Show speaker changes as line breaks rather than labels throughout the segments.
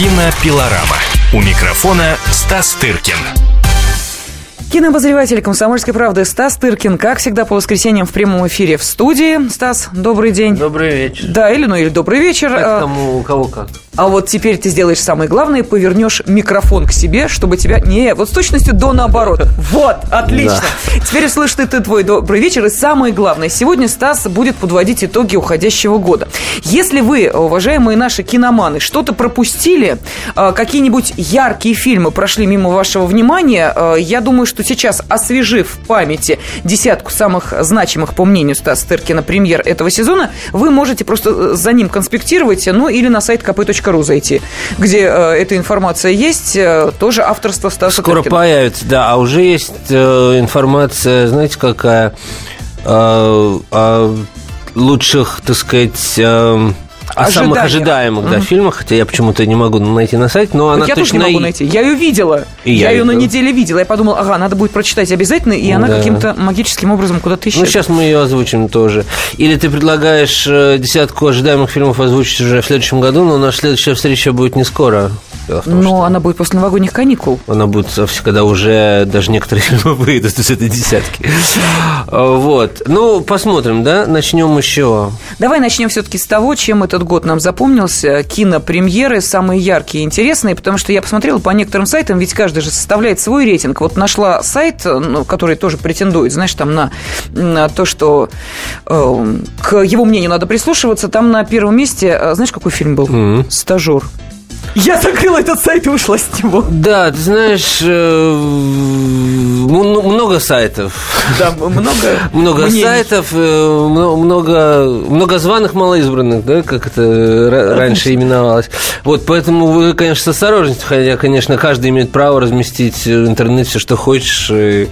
Кинопилорама. У микрофона Стас Тыркин.
Кинообозреватель «Комсомольской правды» Стас Тыркин, как всегда, по воскресеньям в прямом эфире в студии. Стас, добрый день.
Добрый вечер.
Да, или ну, или добрый вечер.
Как
А,
там у кого как?
А вот теперь ты сделаешь самое главное, повернешь микрофон к себе, чтобы тебя... Не, вот с точностью до наоборот. Вот, отлично. Теперь услышит ты твой добрый вечер. И самое главное, сегодня Стас будет подводить итоги уходящего года. Если вы, уважаемые наши киноманы, что-то пропустили, э, какие-нибудь яркие фильмы прошли мимо вашего внимания, э, я думаю, что сейчас, освежив в памяти десятку самых значимых, по мнению Стаса Тыркина, премьер этого сезона, вы можете просто э, за ним конспектировать, ну или на сайт kp.ru зайти, где э, эта информация есть, э, тоже авторство Стаса
Скоро
Тыркина.
появится, да. А уже есть э, информация, знаете, какая? О лучших, так сказать... о самых ожидаемых да, фильмах, хотя я почему-то не могу найти на сайте, но она
Вот я тоже
точно
не могу найти. Я ее видела.
И
я
я
ее на неделе видела. Я подумала, ага, надо будет прочитать обязательно, и она
Да.
каким-то магическим образом куда-то исчезла.
Ну, сейчас мы ее озвучим тоже. Или ты предлагаешь э, десятку ожидаемых фильмов озвучить уже в следующем году, но наша следующая встреча будет не скоро. Дело в том,
Но
что
она будет после новогодних каникул.
Она будет, когда уже даже некоторые фильмы выйдут из этой десятки. Вот. Ну, посмотрим, да? Начнем еще.
Давай начнем все-таки с того, чем этот год нам запомнился. Кинопремьеры самые яркие и интересные, потому что я посмотрела по некоторым сайтам, ведь каждый же составляет свой рейтинг. Вот нашла сайт, ну, который тоже претендует, знаешь, там на, на то, что э, к его мнению надо прислушиваться. Там на первом месте, э, знаешь, какой фильм был?
Мгм.
Стажер. Я закрыла этот сайт и ушла с него.
Да, ты знаешь, э, м- много сайтов.
Да, много.
Много
мнений.
сайтов, э, мно- много, много званых, малоизбранных, да, как это ра- раньше именовалось. Вот, поэтому вы, конечно, с осторожностью, хотя, конечно, каждый имеет право разместить в интернете все, что хочешь. и,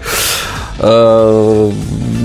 э,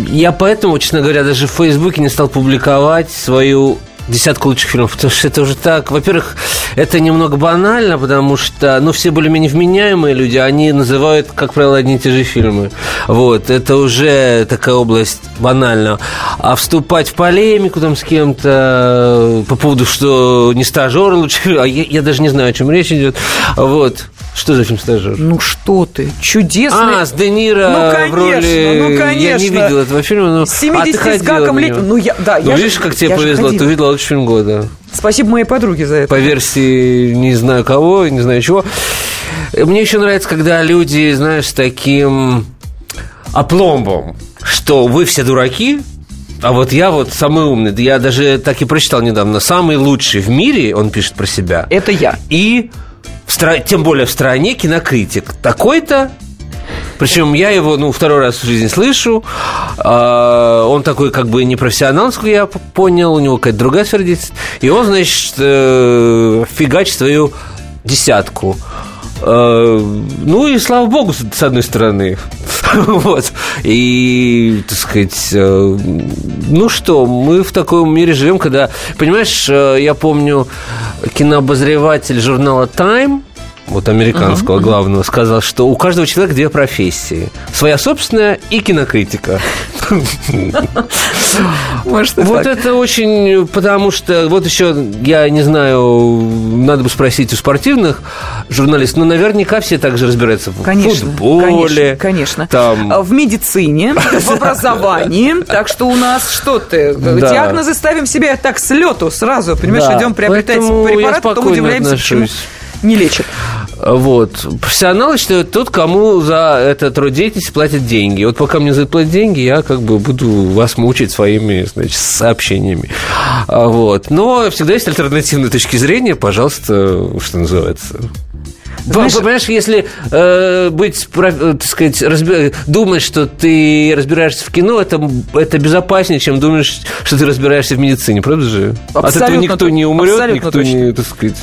я поэтому, честно говоря, даже в Фейсбуке не стал публиковать свою десятку лучших фильмов, потому что это уже так. Во-первых, это немного банально, потому что, ну, все более-менее вменяемые люди, они называют, как правило, одни и те же фильмы. Вот, это уже такая область банальная. А вступать в полемику там с кем-то по поводу, что не стажер лучше, а я, я даже не знаю, о чем речь идет. Вот. Что за фильм стажер?
Ну что ты, чудесный.
А, с Де Ниро
Ну,
в
конечно,
роли...
ну,
Я не
конечно.
видел этого фильма. Но...
С 70
а ты
с гаком лет-? Ну, я, да,
Ну,
я же-
видишь, как тебе
же
повезло, ты увидела лучший фильм года.
Спасибо моей подруге за это.
По версии не знаю кого, не знаю чего. Мне еще нравится, когда люди, знаешь, с таким опломбом, что вы все дураки, а вот я вот самый умный. Я даже так и прочитал недавно. Самый лучший в мире, он пишет про себя.
Это я.
И в стра- тем более в стране кинокритик такой-то. Причем я его, ну, второй раз в жизни слышу. А, он такой, как бы, не профессионал, я понял. У него какая-то другая сфера деятельности. И он, значит, э, фигачит свою десятку. Э, Ну и слава богу, с одной стороны. Вот. И, так сказать, э, ну что, мы в таком мире живем, когда, понимаешь, э, я помню, кинообозреватель журнала Time, вот американского главного, сказал, что у каждого человека две профессии. Своя собственная и кинокритика.
Может,
Вот это очень, потому что, вот еще, я не знаю, надо бы спросить у спортивных журналистов, но наверняка все также разбираются в
Конечно,
футболе.
конечно, конечно.
Там,
А В медицине, в образовании. Так что у нас что ты?
Да.
Диагнозы ставим себе так с лету сразу. Понимаешь,
Да,
идем приобретать
поэтому
препарат, потом
спокойно
удивляемся, почему. Не лечат.
Вот. Профессионалы считают тот, кому за этот род деятельности платят деньги. Вот пока мне заплатят деньги, я как бы буду вас мучить своими, значит, сообщениями. А, Вот. Но всегда есть альтернативные точки зрения, пожалуйста, что называется.
Знаешь-
Понимаешь, если э, быть, э, так сказать, разби- думать, что ты разбираешься в кино, это, это безопаснее, чем думаешь, что ты разбираешься в медицине, правда же? От
Абсолютно
этого никто
то-
не умрет, никто
точно.
не, так сказать.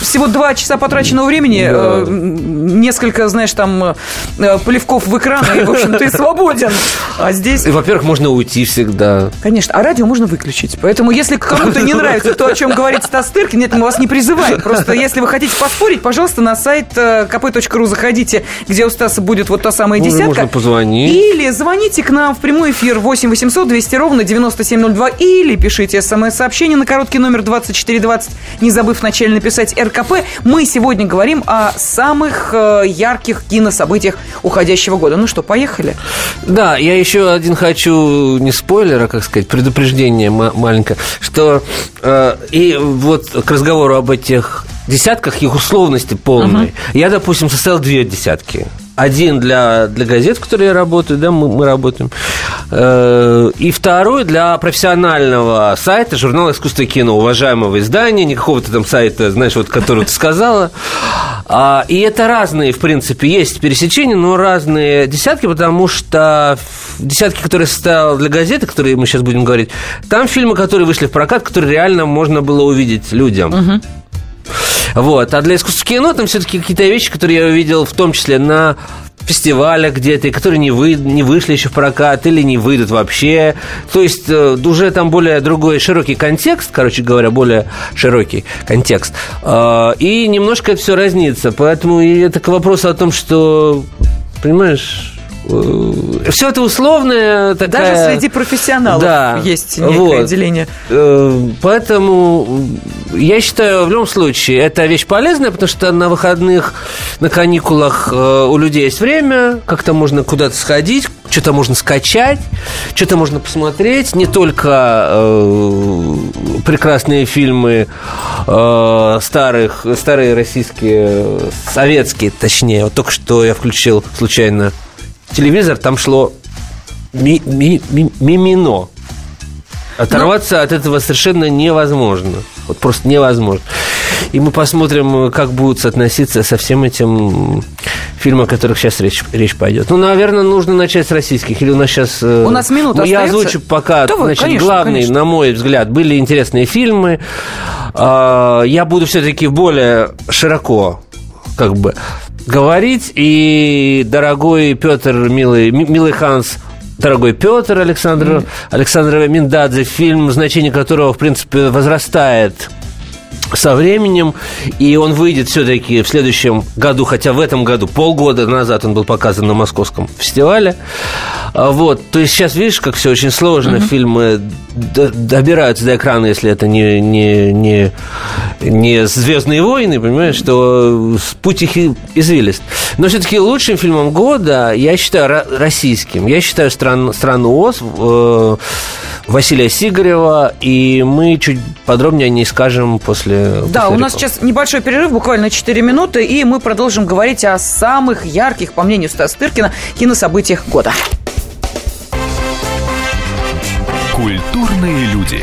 Всего два часа потраченного времени,
Да.
э, несколько, знаешь, там э, плевков в экран, и, в общем, ты свободен. А здесь
И, во-первых, можно уйти всегда.
Конечно, а радио можно выключить. Поэтому, если кому-то не нравится то, о чем говорит Стас Тыркин, нет, мы вас не призываем. Просто если вы хотите поспорить, пожалуйста, на на сайт э, kp.ru заходите, где у Стаса будет вот та самая
Ну,
десятка.
можно позвонить.
Или звоните к нам в прямой эфир 8 800 200 ровно 9702 или пишите смс-сообщение на короткий номер 2420, не забыв вначале написать РКП. Мы сегодня говорим о самых э, ярких кинособытиях уходящего года. Ну что, поехали?
Да, я еще один хочу, не спойлер, а, как сказать, предупреждение ма- маленькое, что э, и вот к разговору об этих десятках, их условности полной. Я, допустим, составил две десятки. Один для, для газет, в которой я работаю, да, мы, мы работаем. Э, И второй для профессионального сайта журнала «Искусство и кино», уважаемого издания, не какого-то там сайта, знаешь, вот, который ты сказала. А, И это разные, в принципе, есть пересечения, но разные десятки, потому что десятки, которые составил для газеты, которые мы сейчас будем говорить, там фильмы, которые вышли в прокат, которые реально можно было увидеть людям. Вот. А для искусства кино там все-таки какие-то вещи, которые я увидел, в том числе на фестивалях где-то, и которые не, вы, не вышли еще в прокат или не выйдут вообще. То есть э, уже там более другой широкий контекст, короче говоря, более широкий контекст. Э, и немножко все разнится. Поэтому и это к вопросу о том, что, понимаешь... Все это условное такая...
Даже среди профессионалов
Да,
есть некое
вот.
отделение.
Э, Поэтому я считаю, в любом случае, это вещь полезная, потому что на выходных, на каникулах э, у людей есть время, как-то можно куда-то сходить, что-то можно скачать, что-то можно посмотреть. Не только э, прекрасные фильмы э, старых, старые российские, э, советские, точнее. Вот только что я включил случайно телевизор, там шло ми- ми- ми- мимино. Оторваться от этого совершенно невозможно. Вот просто невозможно. И мы посмотрим, как будут соотноситься со всем этим фильмам, о которых сейчас речь, речь пойдет. Ну, наверное, нужно начать с российских. Или у нас сейчас...
У нас минута
Я
остается.
озвучу пока,
Давай,
значит,
конечно,
главный,
конечно.
на мой взгляд, были интересные фильмы. А, Я буду все-таки более широко как бы говорить. И дорогой Петр, милый, ми- милый Ханс, дорогой Петр Александр, Александр Миндадзе, фильм, значение которого, в принципе, возрастает со временем, и он выйдет все-таки в следующем году, хотя в этом году, полгода назад он был показан на московском фестивале. А, Вот, то есть сейчас видишь, как все очень сложно, фильмы д- добираются до экрана, если это не, не, не, не «Звездные войны», понимаешь, что с- путь их извилист. Но все-таки лучшим фильмом года я считаю ро- российским. Я считаю стран, «Страну Оз», э, Василия Сигарева, и мы чуть подробнее о ней скажем после
Да,
после
у нас сейчас небольшой перерыв, буквально 4 минуты, и мы продолжим говорить о самых ярких, по мнению Стаса Тыркина, кинособытиях года.
Культурные люди.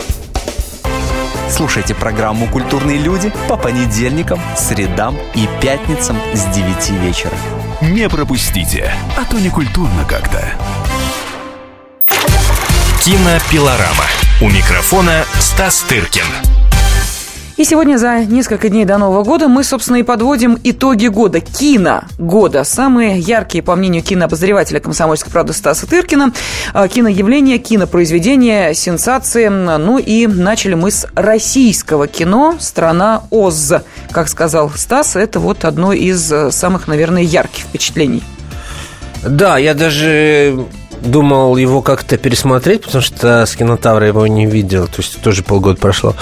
Слушайте программу «Культурные люди» по понедельникам, средам и пятницам с 9 вечера.
Не пропустите, а то не культурно как-то. Кинопилорама. У микрофона Стас Тыркин.
И сегодня за несколько дней до Нового года мы, собственно, и подводим итоги года, кино года. Самые яркие, по мнению кинообозревателя «Комсомольской правды» Стаса Тыркина, э, киноявления, кинопроизведения, сенсации. Ну и начали мы с российского кино «Страна Оз». Как сказал Стас, это вот одно из э, самых, наверное, ярких впечатлений.
Да, я даже думал его как-то пересмотреть, потому что с кинотавра его не видел, то есть тоже полгода прошло.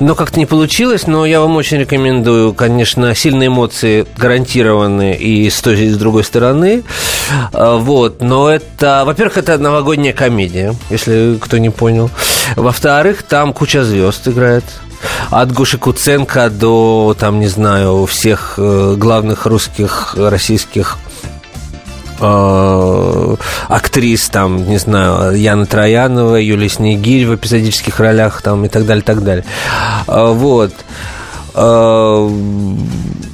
Но как-то не получилось, но я вам очень рекомендую, конечно, сильные эмоции гарантированы и с той, и с другой стороны. А, Вот, но это, во-первых, это новогодняя комедия, если кто не понял. Во-вторых, там куча звезд играет. От Гуши Куценко до, там, не знаю, всех э, главных русских, российских э, актрис, там, не знаю, Яна Троянова, Юлия Снегирь в эпизодических ролях, там, и так далее, так далее. А, Вот. Э,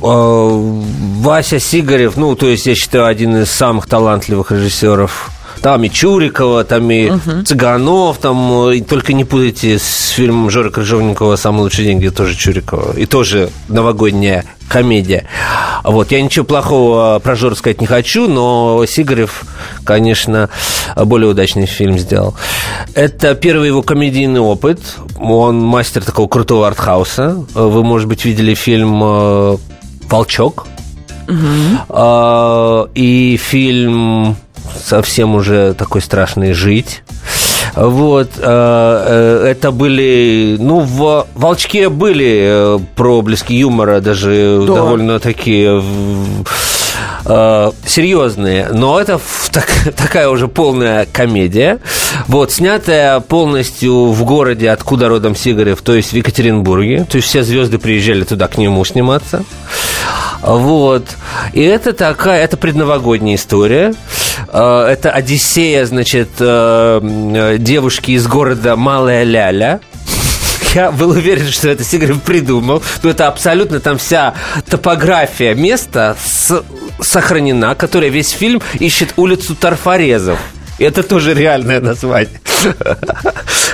э, Вася Сигарев, ну, то есть, я считаю, один из самых талантливых режиссеров там и Чурикова, там и угу. Цыганов, там, и только не путайте с фильмом Жоры Крыжовникова «Самый лучший день», где тоже Чурикова. И тоже новогодняя комедия. Вот, я ничего плохого про Жору сказать не хочу, но Сигарев, конечно, более удачный фильм сделал. Это первый его комедийный опыт. Он мастер такого крутого артхауса. Вы, может быть, видели фильм э, «Волчок». Угу. И фильм совсем уже такой страшный жить. Вот, э, э, это были, ну, в «Волчке» были э, проблески юмора, даже да. довольно такие серьезные, но это так, такая уже полная комедия, вот, снятая полностью в городе, откуда родом Сигарев, то есть в Екатеринбурге, то есть все звезды приезжали туда к нему сниматься, вот, и это такая, это предновогодняя история, это Одиссея, значит, э, девушки из города Малая Ляля. Я был уверен, что это Сигарев придумал. Но это абсолютно там вся топография места с, сохранена, которая весь фильм ищет улицу Тарфорезов. Это тоже реальное название.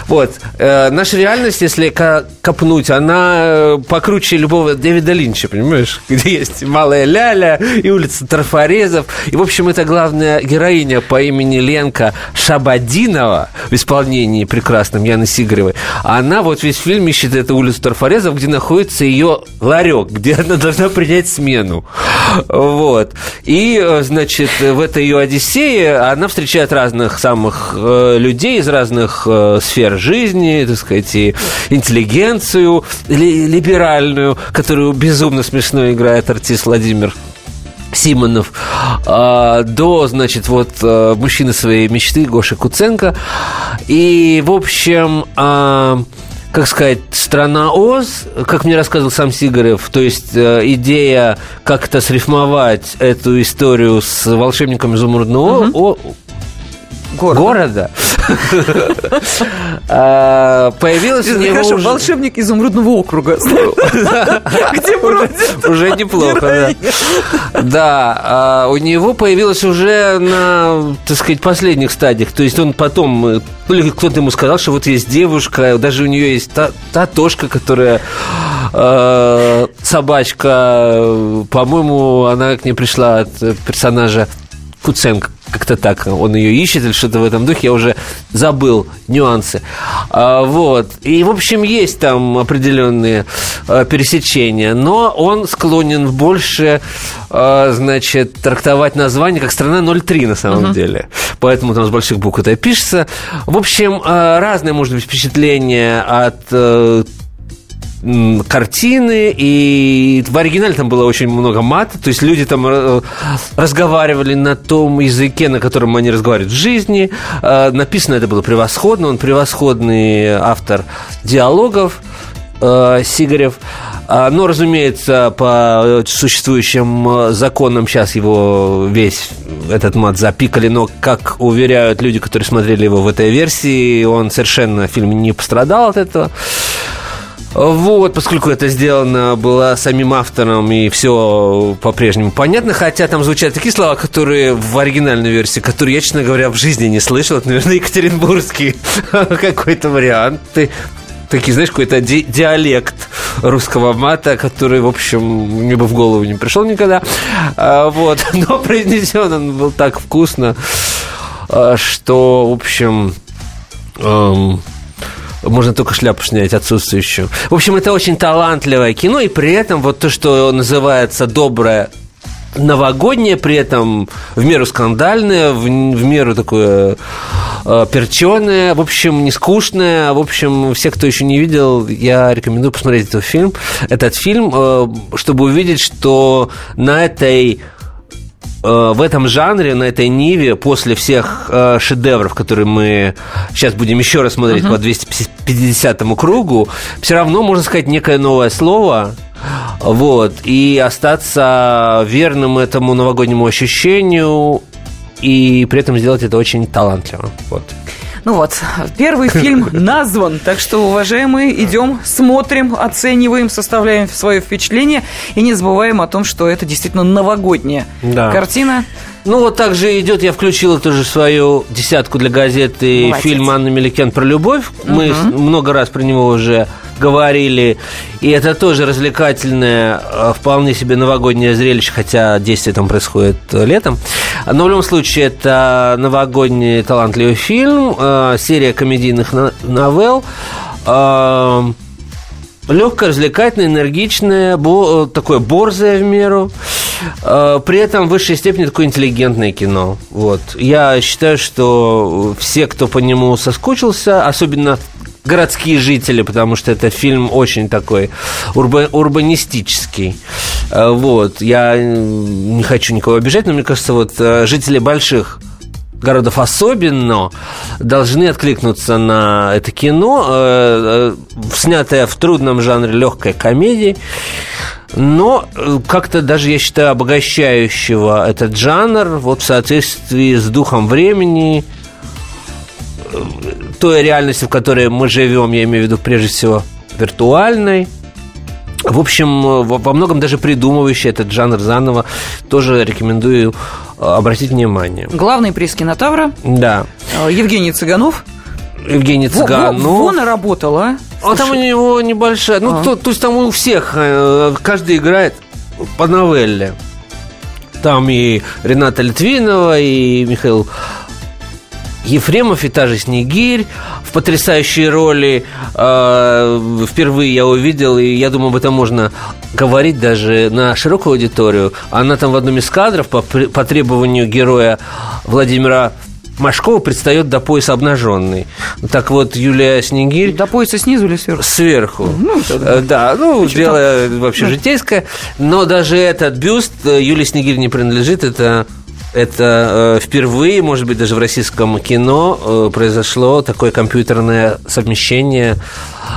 Вот. Э, наша реальность, если копнуть, она э, покруче любого Дэвида Линча, понимаешь? Где есть Малая Ляля и улица Трафорезов. И, в общем, это главная героиня по имени Ленка Шабадинова в исполнении прекрасном Яны Сигаровой. Она вот весь фильм ищет эту улицу Трафорезов, где находится ее ларек, где она должна принять смену. Вот. И, э, значит, в этой ее Одиссее она встречает разных самых людей из разных э, сфер жизни, так сказать, и интеллигенцию ли, либеральную, которую безумно смешно играет артист Владимир Симонов, а, до, значит, вот а, мужчины своей мечты Гоши Куценко. И, в общем, а, как сказать, страна Оз, как мне рассказывал сам Сигарев, то есть э, идея как-то срифмовать эту историю с волшебником изумрудного угу. города. Города
А, появилась у него Хорошо, волшебник изумрудного округа. Где
Уже неплохо, да. Да, а, у него появилась уже на, так сказать, последних стадиях. То есть он потом, или кто-то ему сказал, что вот есть девушка, даже у нее есть та, татошка, которая а, собачка, по-моему, она к ней пришла от персонажа Куценко, как-то так он ее ищет или что-то в этом духе, я уже забыл нюансы. А, вот. И, в общем, есть там определенные а, пересечения, но он склонен больше, а, значит, трактовать название как «Страна 03» на самом uh-huh. деле. Поэтому там с больших букв это пишется. В общем, а, разное может быть впечатление от картины, и в оригинале там было очень много мата, то есть люди там э, разговаривали на том языке, на котором они разговаривают в жизни. Э, написано это было превосходно, он превосходный автор диалогов, э, Сигарев. Но, разумеется, по существующим законам сейчас его весь этот мат запикали, но, как уверяют люди, которые смотрели его в этой версии, он совершенно фильм не пострадал от этого. Вот, поскольку это сделано было самим автором и все по-прежнему понятно, хотя там звучат такие слова, которые в оригинальной версии, которые я, честно говоря, в жизни не слышал. Это, наверное, екатеринбургский какой-то вариант. Ты такие, знаешь, какой-то ди- диалект русского мата, который, в общем, мне бы в голову не пришел никогда. А, вот. Но произнесен он был так вкусно, а, что, в общем, эм, можно только шляпу снять отсутствующую. В общем, это очень талантливое кино, и при этом вот то, что называется доброе новогоднее, при этом в меру скандальное, в, в меру такое э, перченое, в общем, не скучное. В общем, все, кто еще не видел, я рекомендую посмотреть этот фильм, этот фильм, э, чтобы увидеть, что на этой в этом жанре, на этой ниве, после всех э, шедевров, которые мы сейчас будем еще раз смотреть uh-huh. по 250 кругу, все равно можно сказать некое новое слово, вот, и остаться верным этому новогоднему ощущению, и при этом сделать это очень талантливо. Вот.
Ну вот, первый фильм назван, так что, уважаемые, идем, смотрим, оцениваем, составляем свое впечатление и не забываем о том, что это действительно новогодняя да. картина.
Ну, вот так же идет, я включила тоже свою десятку для газеты Молодец. фильм Анны Меликен про любовь. Мы угу. много раз про него уже говорили. И это тоже развлекательное, э, вполне себе новогоднее зрелище, хотя действие там происходит э, летом. Но в любом случае, это новогодний талантливый фильм, э, серия комедийных новелл легкое, развлекательное, энергичное, бо, такое борзое в меру. При этом в высшей степени такое интеллигентное кино. Вот. Я считаю, что все, кто по нему соскучился, особенно городские жители, потому что это фильм очень такой урба, урбанистический. Э, вот. Я не хочу никого обижать, но мне кажется, вот э, жители больших городов особенно должны откликнуться на это кино, э, снятое в трудном жанре легкой комедии, но как-то даже, я считаю, обогащающего этот жанр вот в соответствии с духом времени, той реальности, в которой мы живем, я имею в виду прежде всего виртуальной. В общем, во многом даже придумывающий этот жанр заново тоже рекомендую э, обратить внимание.
Главный приз кинотавра.
Да.
Э, Евгений Цыганов.
Евгений Цыганов.
Во, во, вон работала.
А там у него небольшая. Ну, а. то, то есть там у всех э, каждый играет по новелле. Там и Рената Литвинова, и Михаил Ефремов и та же Снегирь в потрясающей роли. Э, впервые я увидел, и я думаю, об этом можно говорить даже на широкую аудиторию. Она там в одном из кадров по, по требованию героя Владимира Машкова предстает до пояса обнаженный. Так вот, Юлия Снегирь...
До пояса снизу или сверху?
Сверху. Ну, тогда... Э, да, ну, Почему дело там? вообще да. житейское. Но даже этот бюст э, Юлии Снегирь не принадлежит. Это это э, впервые, может быть, даже в российском кино э, произошло такое компьютерное совмещение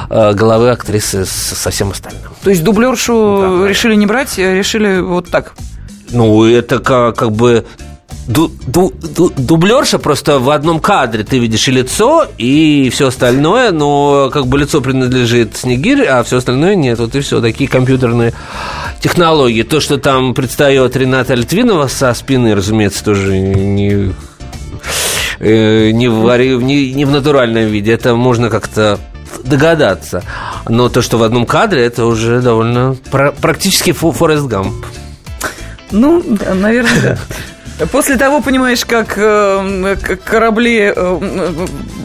э, головы актрисы со всем остальным.
То есть дублершу да, решили не брать, а решили вот так?
Ну, это как, как бы ду, ду, ду, дублерша просто в одном кадре ты видишь и лицо, и все остальное, но как бы лицо принадлежит Снегирь, а все остальное нет. Вот и все, такие компьютерные технологии. То, что там предстает Рената Литвинова со спины, разумеется, тоже не э, не в, не, не в натуральном виде. Это можно как-то догадаться. Но то, что в одном кадре, это уже довольно практически Форест Гамп.
Ну, наверное, да. После того, понимаешь, как э, корабли э,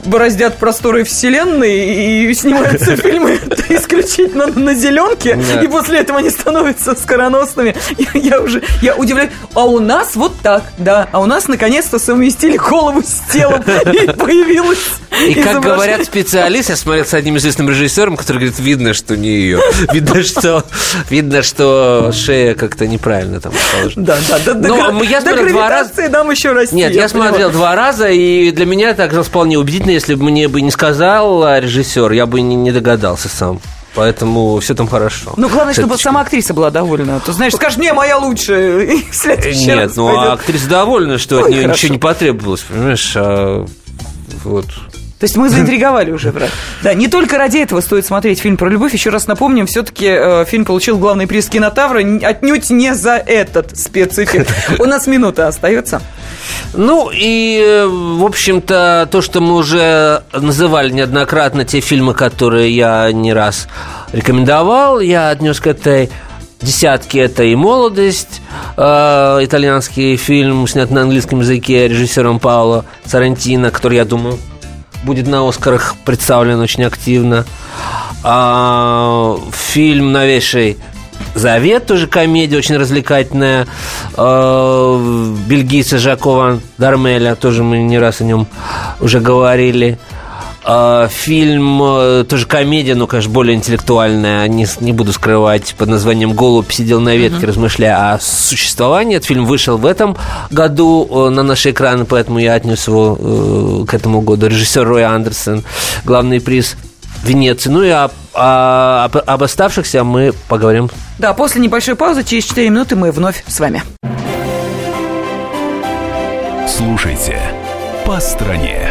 бороздят просторы вселенной и снимаются фильмы исключительно на зеленке, и после этого они становятся скороносными, я уже, я удивляюсь. А у нас вот так, да, а у нас наконец-то совместили голову с телом, и появилась
И как говорят специалисты, я смотрел с одним известным режиссером, который говорит, видно, что не ее. Видно, что, видно, что шея как-то неправильно там положена.
Да, да, да.
Но я смотрел два раза.
нам еще расти.
Нет, я, я смотрел два раза, и для меня это оказалось вполне убедительно. Если бы мне бы не сказал режиссер, я бы не, догадался сам. Поэтому все там хорошо.
Ну, главное, чтобы сама актриса была довольна. То знаешь, скажешь, не, моя лучшая. И в
следующий Нет, раз ну, пойдет. а актриса довольна, что Ой, от нее хорошо. ничего не потребовалось, понимаешь? А, вот.
То есть мы заинтриговали уже, брат. Да, не только ради этого стоит смотреть фильм про любовь. Еще раз напомним, все-таки э, фильм получил главный приз кинотавра отнюдь не за этот спецэффект. У нас минута остается.
Ну и, э, в общем-то, то, что мы уже называли неоднократно, те фильмы, которые я не раз рекомендовал, я отнес к этой десятке это и «Молодость», э, итальянский фильм, снят на английском языке режиссером Пауло Сарантино, который, я думаю, будет на «Оскарах» представлен очень активно. А, фильм новейший Завет, тоже комедия, очень развлекательная. Э, бельгийца Жакова Дармеля, тоже мы не раз о нем уже говорили. Э, фильм э, тоже комедия, но, конечно, более интеллектуальная. Не, не буду скрывать под названием «Голубь сидел на ветке, uh-huh. размышляя о существовании». Этот фильм вышел в этом году на наши экраны, поэтому я отнес его к этому году. Режиссер Рой Андерсон, главный приз Венеции. Ну и об, а, об, об оставшихся мы поговорим.
Да, после небольшой паузы, через 4 минуты мы вновь с вами.
Слушайте «По стране».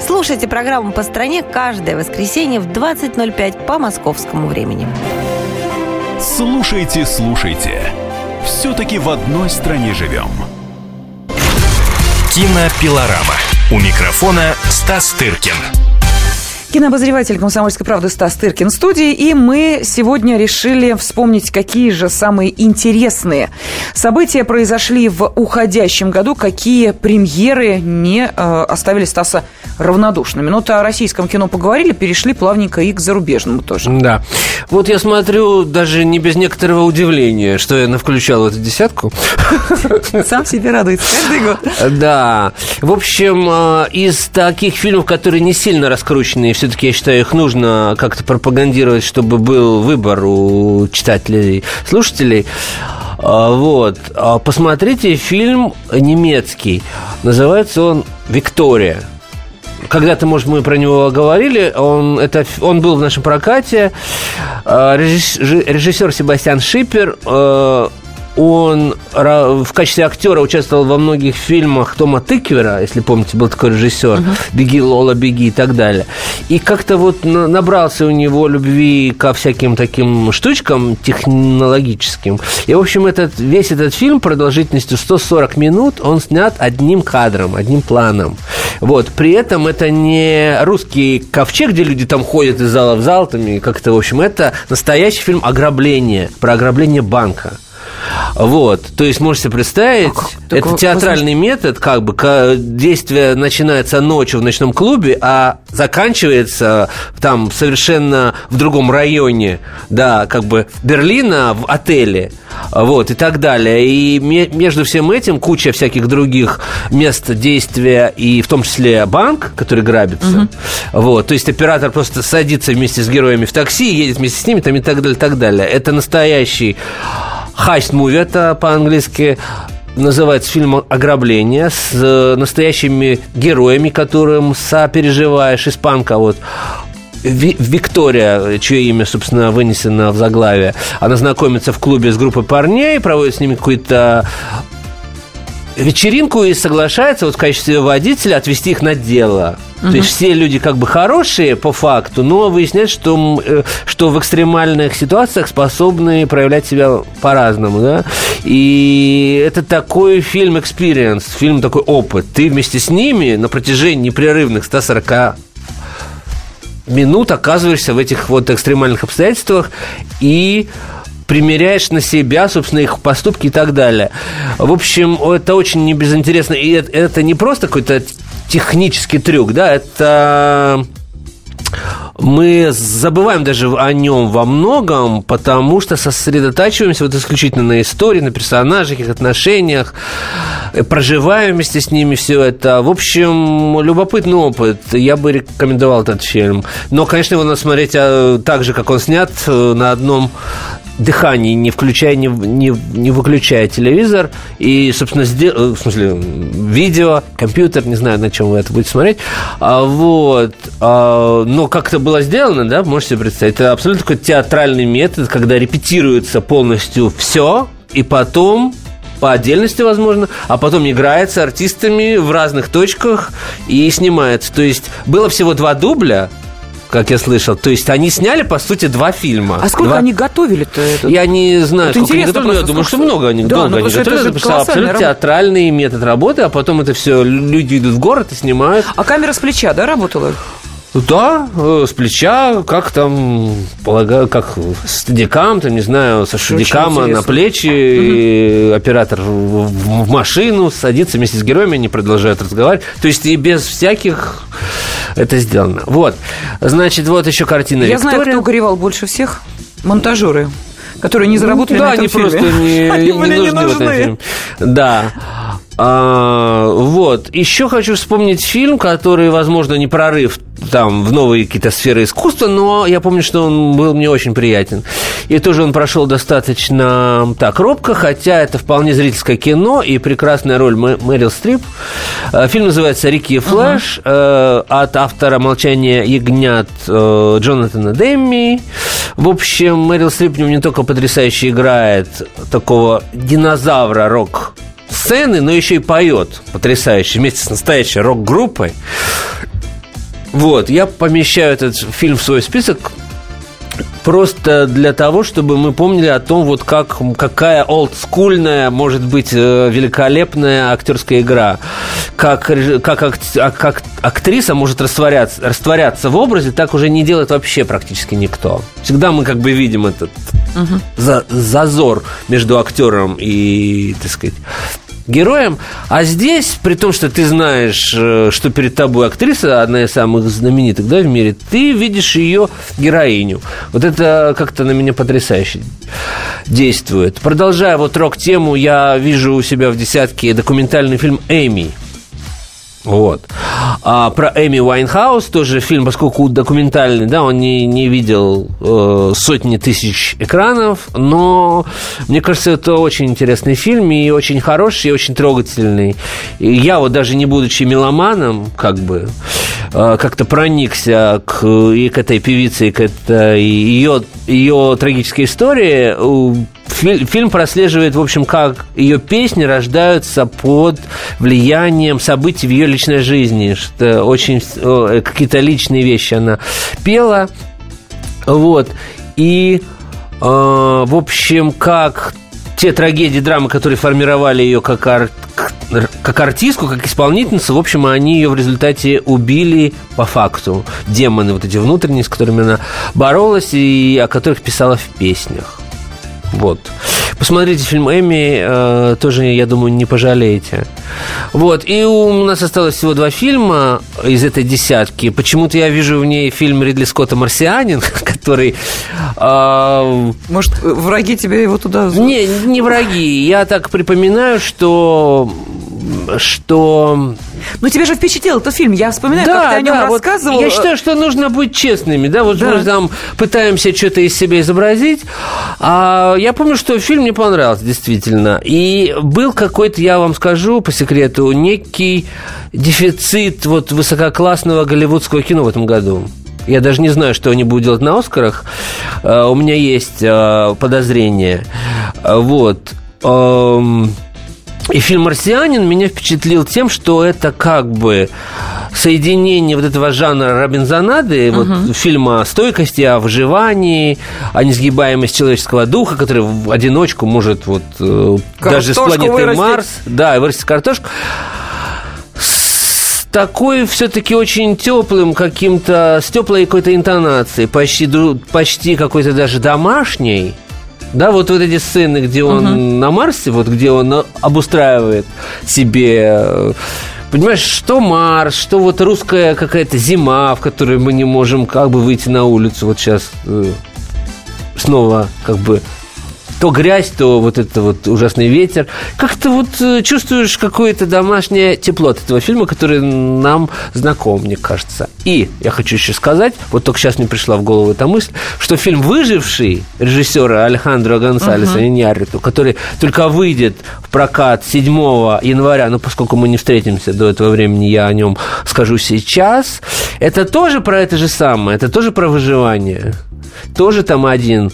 Слушайте программу «По стране» каждое воскресенье в 20.05 по московскому времени.
Слушайте, слушайте. Все-таки в одной стране живем.
Кинопилорама. У микрофона Стас Тыркин.
Кинообозреватель «Комсомольской правды» Стас Тыркин в студии, и мы сегодня решили вспомнить, какие же самые интересные события произошли в уходящем году, какие премьеры не э, оставили Стаса равнодушными. Ну, то о российском кино поговорили, перешли плавненько и к зарубежному тоже.
Да. Вот я смотрю даже не без некоторого удивления, что я включал эту десятку.
Сам себе радуется каждый год.
Да. В общем, э, из таких фильмов, которые не сильно раскручены все-таки, я считаю, их нужно как-то пропагандировать, чтобы был выбор у читателей, слушателей. А, вот. А, посмотрите фильм немецкий. Называется он «Виктория». Когда-то, может, мы про него говорили. Он, это, он был в нашем прокате. А, режиссер Себастьян Шипер он в качестве актера участвовал во многих фильмах Тома Тыквера, если помните, был такой режиссер, uh-huh. «Беги, Лола, беги» и так далее. И как-то вот набрался у него любви ко всяким таким штучкам технологическим. И, в общем, этот, весь этот фильм продолжительностью 140 минут, он снят одним кадром, одним планом. Вот. При этом это не русский ковчег, где люди там ходят из зала в зал, там, и как-то, в общем, это настоящий фильм ограбление, про ограбление банка. Вот, то есть можете представить, так, это так, театральный возможно... метод, как бы действие начинается ночью в ночном клубе, а заканчивается там совершенно в другом районе, да, как бы Берлина в отеле, вот, и так далее. И между всем этим куча всяких других мест действия, и в том числе банк, который грабится. Угу. Вот, то есть оператор просто садится вместе с героями в такси, едет вместе с ними, там и так далее, так далее. Это настоящий Heist-муви, это по-английски называется фильм «Ограбление» с э, настоящими героями, которым сопереживаешь. Испанка вот Виктория, чье имя, собственно, вынесено в заглавие, она знакомится в клубе с группой парней, проводит с ними какой-то вечеринку и соглашается вот в качестве водителя отвезти их на дело. Угу. То есть все люди как бы хорошие по факту, но выясняется, что, э, что в экстремальных ситуациях способны проявлять себя по-разному, да. И это такой фильм experience, фильм такой опыт. Ты вместе с ними на протяжении непрерывных 140 минут оказываешься в этих вот экстремальных обстоятельствах и примеряешь на себя, собственно, их поступки и так далее. В общем, это очень не безинтересно. И это, это не просто какой-то технический трюк, да, это мы забываем даже о нем во многом, потому что сосредотачиваемся вот исключительно на истории, на персонажах, их отношениях, проживаем вместе с ними все это. В общем, любопытный опыт. Я бы рекомендовал этот фильм. Но, конечно, его надо смотреть а, так же, как он снят, э, на одном дыхании, не включая, не, не, не выключая телевизор. И, собственно. Э, в смысле, видео, компьютер, не знаю, на чем вы это будете смотреть. А, вот. А, но как это было сделано, да, можете представить. Это абсолютно такой театральный метод, когда репетируется полностью все, и потом по отдельности, возможно, а потом играется артистами в разных точках и снимается. То есть было всего два дубля, как я слышал. То есть они сняли, по сути, два фильма.
А сколько
два...
они готовили-то? Это?
Я не знаю, это сколько они готовили. Я думаю, что много они да, долго ну, они готовили. Это, это абсолютно театральный метод работы, а потом это все люди идут в город и снимают.
А камера с плеча, да, работала?
Да, э, с плеча, как там, полагаю, как с дикам, там, не знаю, со шудикама на плечи, угу. оператор в, в машину садится вместе с героями, они продолжают разговаривать. То есть и без всяких это сделано. Вот. Значит, вот еще картина
Я Виктория. знаю, кто горевал больше всех. Монтажеры которые не заработали
ну,
на
этом
они
фильме. просто не,
они
не нужны, не нужны в этом фильме. Да. А, вот. Еще хочу вспомнить фильм, который, возможно, не прорыв там в новые какие-то сферы искусства, но я помню, что он был мне очень приятен. И тоже он прошел достаточно так робко, хотя это вполне зрительское кино и прекрасная роль Мэрил Стрип. А, фильм называется «Рики и Флэш» uh-huh. от автора «Молчания ягнят» э, Джонатана Демми. В общем, Мэрил Стрип в нем не только потрясающе играет такого динозавра рок сцены, но еще и поет потрясающе вместе с настоящей рок-группой. Вот, я помещаю этот фильм в свой список просто для того, чтобы мы помнили о том, вот как, какая олдскульная может быть э, великолепная актерская игра. Как, как, а, как актриса может растворяться, растворяться в образе, так уже не делает вообще практически никто. Всегда мы как бы видим этот угу. за, зазор между актером и, так сказать, героем. А здесь, при том, что ты знаешь, э, что перед тобой актриса, одна из самых знаменитых да, в мире, ты видишь ее героиню. Вот это как-то на меня потрясающе действует. Продолжая вот рок-тему, я вижу у себя в десятке документальный фильм «Эми». Вот. А про Эми Уайнхаус тоже фильм, поскольку документальный, да, он не, не видел э, сотни тысяч экранов, но мне кажется, это очень интересный фильм и очень хороший, и очень трогательный. И я вот даже не будучи меломаном, как бы, э, как-то проникся к, и к этой певице, и к этой, ее, ее трагической истории фильм прослеживает, в общем, как ее песни рождаются под влиянием событий в ее личной жизни, что очень какие-то личные вещи она пела, вот, и, э, в общем, как те трагедии, драмы, которые формировали ее как, ар- как артистку, как исполнительницу, в общем, они ее в результате убили по факту. Демоны вот эти внутренние, с которыми она боролась и о которых писала в песнях. Вот. Посмотрите фильм Эми, э, тоже, я думаю, не пожалеете. Вот. И у нас осталось всего два фильма из этой десятки. Почему-то я вижу в ней фильм Ридли Скотта «Марсианин», который...
Э, Может, враги тебе его туда...
Не, не враги. Я так припоминаю, что что...
Ну, тебя же впечатлил этот фильм. Я вспоминаю, да, как ты о нем да, рассказывал.
Вот я считаю, что нужно быть честными, да, вот да. мы там пытаемся что-то из себя изобразить. А я помню, что фильм мне понравился, действительно. И был какой-то, я вам скажу по секрету, некий дефицит вот высококлассного голливудского кино в этом году. Я даже не знаю, что они будут делать на Оскарах. Uh, у меня есть uh, подозрение. Uh, вот. И фильм «Марсианин» меня впечатлил тем, что это как бы соединение вот этого жанра Робинзонады, угу. вот фильма о стойкости, о выживании, о несгибаемости человеческого духа, который в одиночку может вот э, даже с планеты вырастить. Марс, да, вырастить картошку с такой все-таки очень теплым каким-то, с теплой какой-то интонацией, почти, почти какой-то даже домашней. Да, вот, вот эти сцены, где он угу. на Марсе, вот где он обустраивает себе Понимаешь, что Марс, что вот русская какая-то зима, в которой мы не можем как бы выйти на улицу. Вот сейчас э, снова как бы то грязь, то вот это вот ужасный ветер. Как-то вот э, чувствуешь какое-то домашнее тепло от этого фильма, который нам знаком, мне кажется. И я хочу еще сказать, вот только сейчас мне пришла в голову эта мысль, что фильм «Выживший» режиссера Алехандро Гонсалеса uh-huh. Иньярриту, который только выйдет в прокат 7 января, но поскольку мы не встретимся до этого времени, я о нем скажу сейчас, это тоже про это же самое, это тоже про выживание. Тоже там один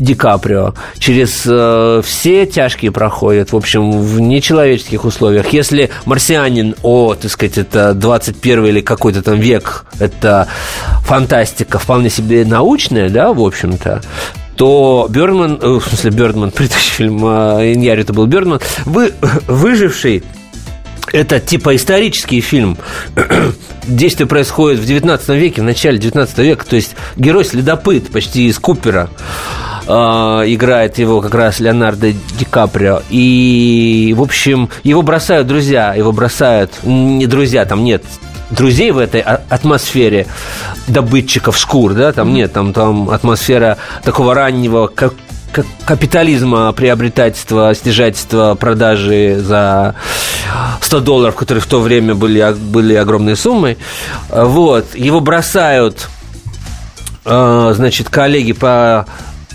Ди Каприо через э, все тяжкие проходят, в общем, в нечеловеческих условиях. Если марсианин, о, так сказать, это 21 или какой-то там век, это фантастика вполне себе научная, да, в общем-то, то Бёрдман, э, в смысле Бёрдман, предыдущий фильм э, Иньяри это был Бёрдман, вы, выживший это типа исторический фильм. Действие происходит в 19 веке, в начале 19 века. То есть герой-следопыт почти из Купера. А, играет его как раз Леонардо Ди Каприо. И, в общем, его бросают друзья, его бросают не друзья, там нет друзей в этой атмосфере добытчиков шкур, да, там нет, там, там атмосфера такого раннего как капитализма, приобретательства, стяжательства, продажи за 100 долларов, которые в то время были, были огромной суммой. Вот. Его бросают, значит, коллеги по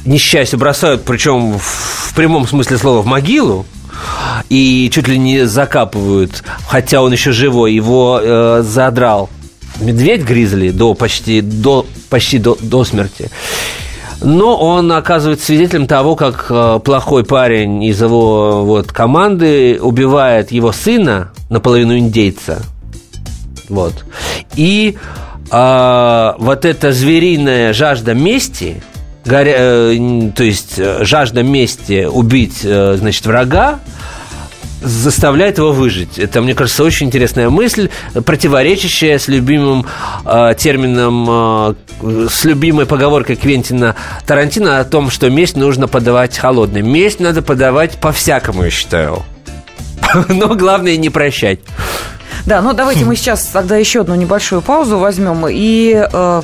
несчастью бросают, причем в прямом смысле слова, в могилу, и чуть ли не закапывают, хотя он еще живой, его э, задрал медведь гризли до почти до, почти до, до смерти. Но он оказывается свидетелем того, как э, плохой парень из его вот, команды убивает его сына, наполовину индейца. Вот. И а, вот эта звериная жажда мести, горя, э, то есть э, жажда мести убить, э, значит, врага, заставляет его выжить. Это, мне кажется, очень интересная мысль, противоречащая с любимым э, термином, э, с любимой поговоркой Квентина Тарантино о том, что месть нужно подавать холодной. Месть надо подавать по-всякому, я считаю. Но главное не прощать.
Да, ну давайте мы сейчас тогда еще одну небольшую паузу возьмем. И э,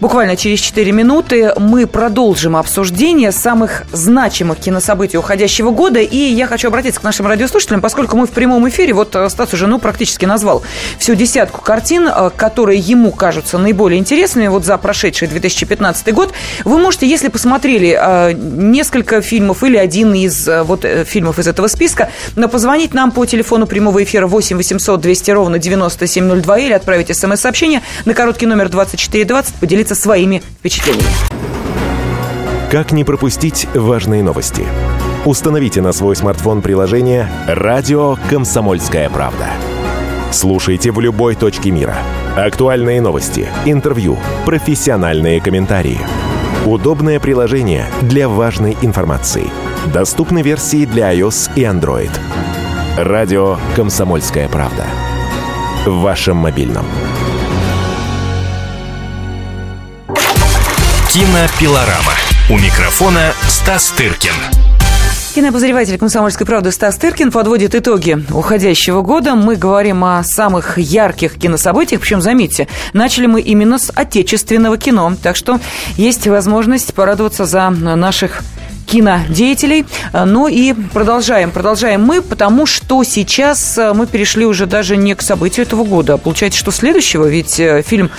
буквально через 4 минуты мы продолжим обсуждение самых значимых кинособытий уходящего года. И я хочу обратиться к нашим радиослушателям, поскольку мы в прямом эфире, вот э, Стас уже ну, практически назвал всю десятку картин, э, которые ему кажутся наиболее интересными вот за прошедший 2015 год. Вы можете, если посмотрели э, несколько фильмов или один из э, вот э, фильмов из этого списка, позвонить нам по телефону прямого эфира 8 800 200 ровно 9702 или отправить смс-сообщение на короткий номер 2420, поделиться своими впечатлениями.
Как не пропустить важные новости? Установите на свой смартфон приложение «Радио Комсомольская правда». Слушайте в любой точке мира. Актуальные новости, интервью, профессиональные комментарии. Удобное приложение для важной информации. Доступны версии для iOS и Android. Радио «Комсомольская правда» в вашем мобильном.
Кинопилорама. У микрофона Стас Тыркин.
Кинообозреватель «Комсомольской правды» Стас Тыркин подводит итоги уходящего года. Мы говорим о самых ярких кинособытиях. Причем, заметьте, начали мы именно с отечественного кино. Так что есть возможность порадоваться за наших кинодеятелей. Э, ну и продолжаем, продолжаем мы, потому что сейчас э, мы перешли уже даже не к событию этого года, а получается, что следующего, ведь э, фильм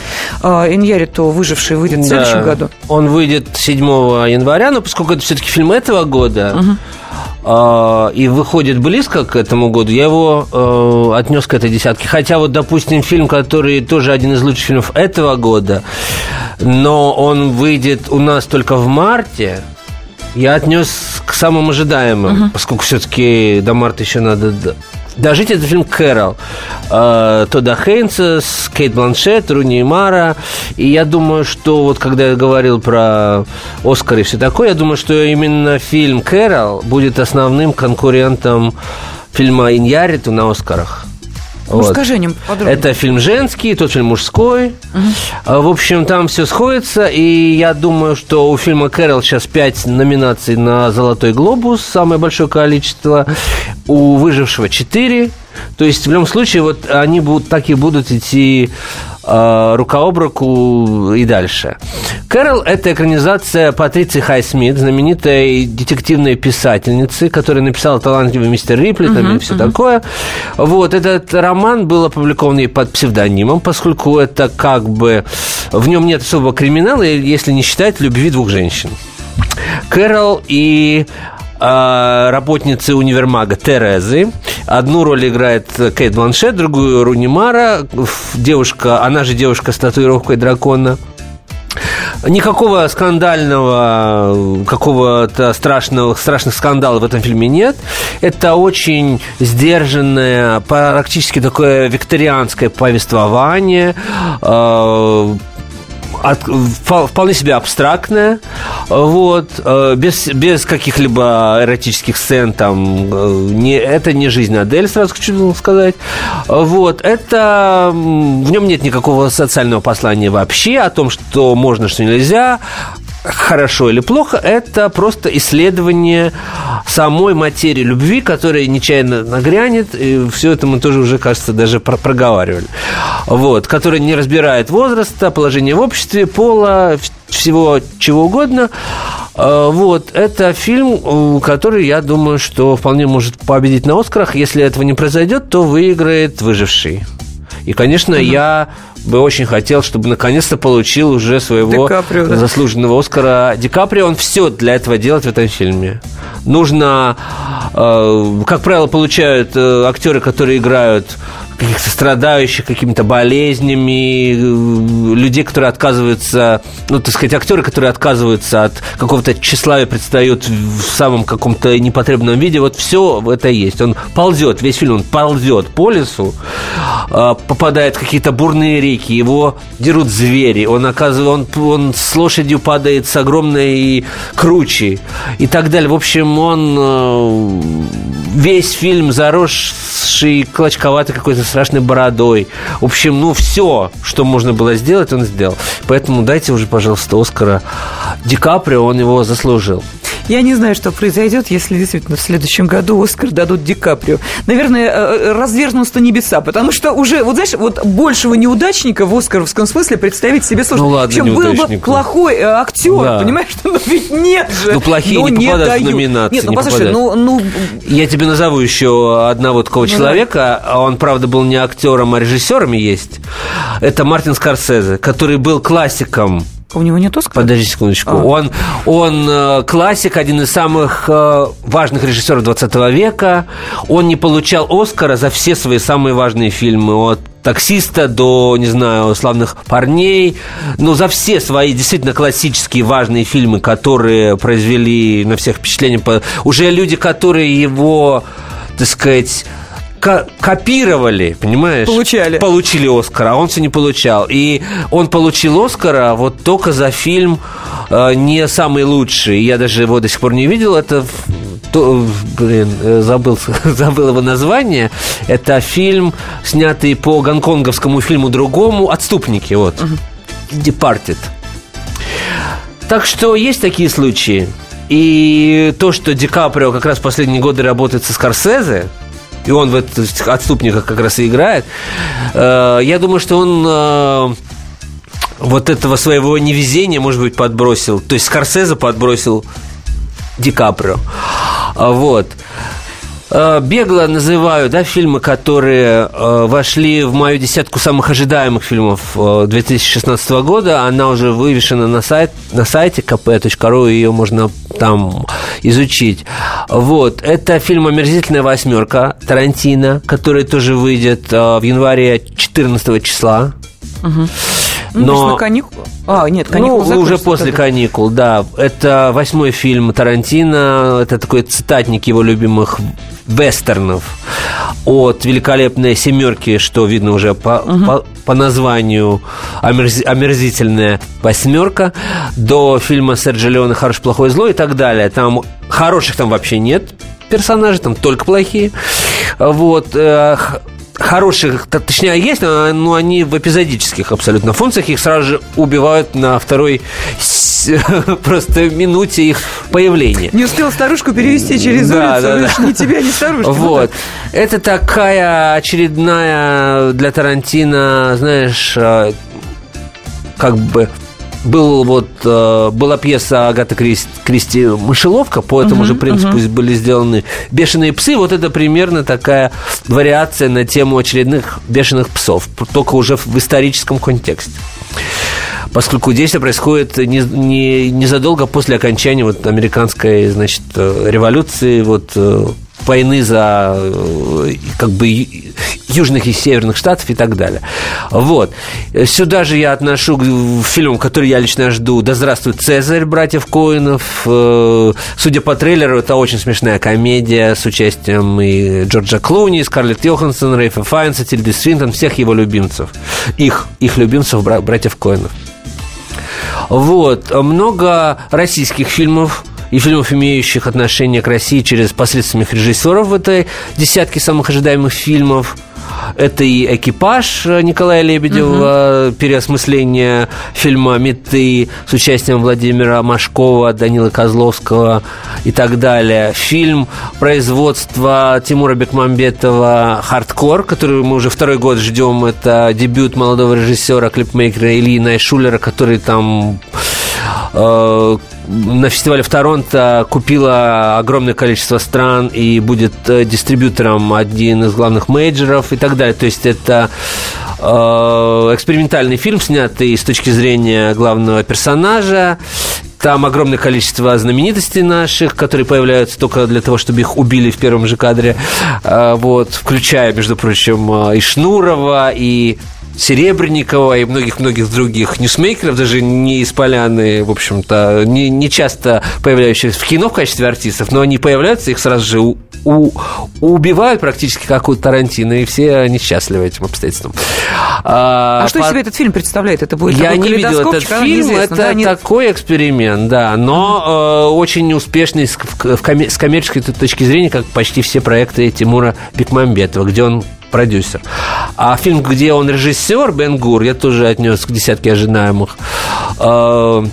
Иньярито «Выживший» выйдет в следующем году.
Он выйдет 7 января, но поскольку это все-таки фильм этого года, угу и выходит близко к этому году, я его э, отнес к этой десятке. Хотя вот, допустим, фильм, который тоже один из лучших фильмов этого года, но он выйдет у нас только в марте, я отнес к самым ожидаемым, угу. поскольку все-таки до марта еще надо дожить. Это фильм «Кэрол» э, Тода Хейнса с Кейт Бланшет, Руни Мара. И я думаю, что вот когда я говорил про Оскар и все такое, я думаю, что именно фильм «Кэрол» будет основным конкурентом фильма «Иньяриту» на Оскарах.
Вот. Расскажи о нем подробнее.
Это фильм женский, тот фильм мужской. Угу. В общем, там все сходится. И я думаю, что у фильма Кэрол сейчас пять номинаций на «Золотой глобус», самое большое количество. У «Выжившего» четыре. То есть, в любом случае, вот они будут, так и будут идти рука об руку и дальше. Кэрол – это экранизация Патриции Хайсмит, знаменитой детективной писательницы, которая написала «Талантливый мистер Рипли» там, uh-huh, и все uh-huh. такое. Вот, этот роман был опубликован ей под псевдонимом, поскольку это как бы... В нем нет особого криминала, если не считать любви двух женщин. Кэрол и работницы универмага Терезы. Одну роль играет Кейт Бланшет, другую Руни Мара. Девушка, она же девушка с татуировкой дракона. Никакого скандального, какого-то страшного, страшных скандалов в этом фильме нет. Это очень сдержанное, практически такое викторианское повествование, а, от, вполне себе абстрактная, вот, э, без, без каких-либо эротических сцен, там, э, не, это не жизнь Адель, сразу хочу сказать, вот, это, в нем нет никакого социального послания вообще о том, что можно, что нельзя, хорошо или плохо, это просто исследование самой материи любви, которая нечаянно нагрянет, и все это мы тоже уже, кажется, даже проговаривали. Вот, которая не разбирает возраста, положение в обществе, пола, всего чего угодно. Э, Вот, это фильм, который, я думаю, что вполне может победить на Оскарах. Если этого не произойдет, то выиграет «Выживший». И, конечно, я бы очень хотел, чтобы наконец-то получил уже своего
Каприо, да.
заслуженного Оскара. Ди Каприо, он все для этого делает в этом фильме. Нужно, э, как правило, получают э, актеры, которые играют каких-то страдающих какими-то болезнями, э, людей, которые отказываются, ну, так сказать, актеры, которые отказываются от какого-то тщеславия, предстают в самом каком-то непотребном виде. Вот все это есть. Он ползет, весь фильм он ползет по лесу, э, попадает в какие-то бурные реки, его дерут звери, он оказывает, он, он с лошадью падает с огромной кручи и так далее. В общем, он э, весь фильм заросший клочковатой какой-то страшной бородой. В общем, ну, все, что можно было сделать, он сделал. Поэтому дайте уже, пожалуйста, Оскара Ди Каприо, он его заслужил.
Я не знаю, что произойдет, если действительно в следующем году Оскар дадут Ди Каприо. Наверное, э, развернутся небеса, потому что уже, вот знаешь, вот большего неудачника в оскаровском смысле представить себе сложно.
Ну ладно,
Причем был бы плохой э, актер,
Да.
понимаешь? Ну ведь нет же.
Ну, плохие
Ну,
не попадают в
дают.
номинации,
Нет, ну
не
послушай,
попадают.
ну, ну,
Я тебе назову еще одного такого
Ну,
человека. А Он, правда, был не актером, а режиссером есть. Это Мартин Скорсезе, который был классиком
у него нет Оскара?
Подожди секундочку.
А.
Он, он э, классик, один из самых э, важных режиссеров 20 века. Он не получал Оскара за все свои самые важные фильмы. От таксиста до, не знаю, славных парней. Но за все свои действительно классические важные фильмы, которые произвели на всех впечатление. Уже люди, которые его, так сказать, копировали, понимаешь?
Получали.
Получили Оскара, а он все не получал. И он получил Оскара вот только за фильм э, не самый лучший. Я даже его до сих пор не видел. Это, то, блин, э, забыл, забыл его название. Это фильм, снятый по гонконговскому фильму другому «Отступники». Вот. «Departed». Так что есть такие случаи. И то, что Ди Каприо как раз в последние годы работает со Скорсезе, и он в этих отступниках как раз и играет, э, я думаю, что он э, вот этого своего невезения, может быть, подбросил. То есть Скорсезе подбросил Ди Каприо. А, Вот. Э, Бегло называю да, фильмы, которые э, вошли в мою десятку самых ожидаемых фильмов э, 2016 года. Она уже вывешена на, сайт, на сайте kp.ru, ее можно там изучить. Вот. Это фильм «Омерзительная восьмерка» Тарантино, который тоже выйдет э, в январе 14 числа.
Ну,
Но-
на каникулы. А, нет, каникулы
ну, уже после
тогда.
каникул, да. Это восьмой фильм Тарантино. Это такой цитатник его любимых вестернов. От великолепной семерки, что видно уже по, по, по названию «Омерзи- омерзительная восьмерка, до фильма Серджи Леона «Хороший, плохой, злой» и так далее. Там хороших там вообще нет персонажей, там только плохие. Вот. Хороших, точнее, есть, но но они в эпизодических абсолютно функциях. Их сразу же убивают на второй просто минуте их появления.
Не успел старушку перевести через
Да,
улицу,
да,
видишь,
да.
ни тебя, ни старушки. Ну
Вот. Это такая очередная для Тарантино, знаешь, э, как бы был вот э, была пьеса Агаты Крис- Кристи «Мышеловка», по этому же принципу были сделаны «Бешеные псы». Вот это примерно такая вариация на тему очередных «Бешеных псов», только уже в историческом контексте. Поскольку действие происходит не, не- незадолго после окончания вот американской, значит, э, революции, вот э, войны за э, как бы южных и северных штатов и так далее. Вот. Сюда же я отношу к фильмам, который я лично жду «Да здравствует Цезарь» братьев Коинов. Э, Судя по трейлеру, это очень смешная комедия с участием и Джорджа Клуни, и Скарлетт Йоханссон, Рейфа Файнса, Тильды Свинтон, всех его любимцев. Их, их любимцев, бра- братьев Коинов. Вот. Много российских фильмов и фильмов, имеющих отношение к России через посредственных режиссеров в этой десятке самых ожидаемых фильмов. Это и «Экипаж» Николая Лебедева, переосмысление фильма «Меты» с участием Владимира Машкова, Данила Козловского и так далее. Фильм производства Тимура Бекмамбетова «Хардкор», который мы уже второй год ждем. Это дебют молодого режиссера, клипмейкера Ильи Найшулера, который там э, на фестивале в Торонто купила огромное количество стран и будет э, дистрибьютором один из главных мейджеров и так далее. То есть это э, экспериментальный фильм, снятый с точки зрения главного персонажа. Там огромное количество знаменитостей наших, которые появляются только для того, чтобы их убили в первом же кадре. Э, вот, включая, между прочим, и Шнурова, и Серебренникова и многих-многих других ньюсмейкеров, даже не из поляны, в общем-то, не, не часто появляющихся в кино в качестве артистов, но они появляются, их сразу же у, у, убивают практически как у Тарантино, и все они счастливы этим обстоятельством.
А, а что по... себе этот фильм представляет? Это будет
Я не видел этот фильм, это да, нет? такой эксперимент, да, но э, очень успешный с, в, в, с коммерческой точки зрения, как почти все проекты Тимура Бекмамбетова, где он продюсер. А фильм, где он режиссер, Бен Гур, я тоже отнес к десятке ожидаемых. А,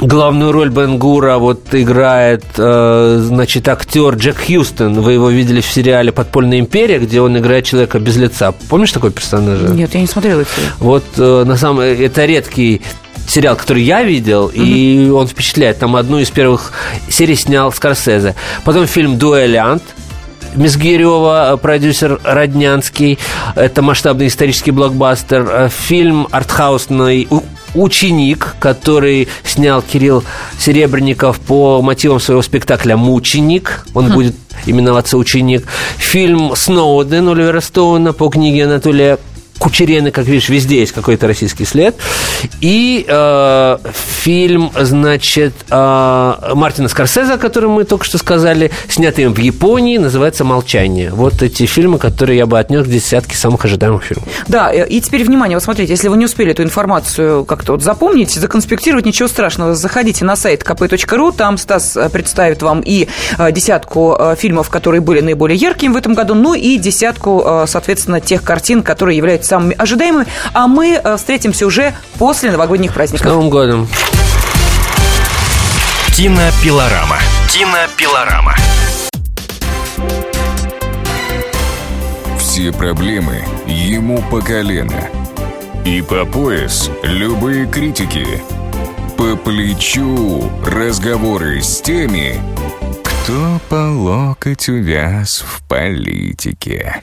главную роль Бен Гура вот играет, э, значит, актер Джек Хьюстон. Вы его видели в сериале «Подпольная империя», где он играет человека без лица. Помнишь такой персонажа?
Нет, я не смотрела это.
Вот э, на самом это редкий сериал, который я видел, mm-hmm. и он впечатляет. Там одну из первых серий снял Скорсезе. Потом фильм «Дуэлянт», Мизгирева, продюсер Роднянский. Это масштабный исторический блокбастер. Э, фильм артхаусный «Ученик», который снял Кирилл Серебренников по мотивам своего спектакля «Мученик». Он хм. будет именоваться «Ученик». Фильм «Сноуден» Оливера Стоуна по книге Анатолия Кучерены, как видишь, везде есть какой-то российский след. И э, фильм, значит, э, Мартина Скорсезе, о котором мы только что сказали, снятый в Японии, называется «Молчание». Вот эти фильмы, которые я бы отнес к десятке самых ожидаемых фильмов.
Да, и теперь, внимание, вот смотрите, если вы не успели эту информацию как-то вот запомнить, законспектировать, ничего страшного, заходите на сайт kp.ru, там Стас э, представит вам и э, десятку э, фильмов, которые были наиболее яркими в этом году, ну и десятку, соответственно, тех картин, которые являются самыми ожидаемыми. А мы э, встретимся уже после новогодних праздников.
С Новым годом!
Кинопилорама. Кинопилорама.
Все проблемы ему по колено. И по пояс любые критики. По плечу разговоры с теми, кто по локоть увяз в политике.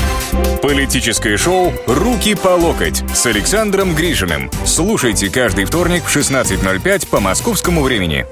Политическое шоу «Руки по локоть» с Александром Гришиным. Слушайте каждый вторник в 16.05 по московскому времени.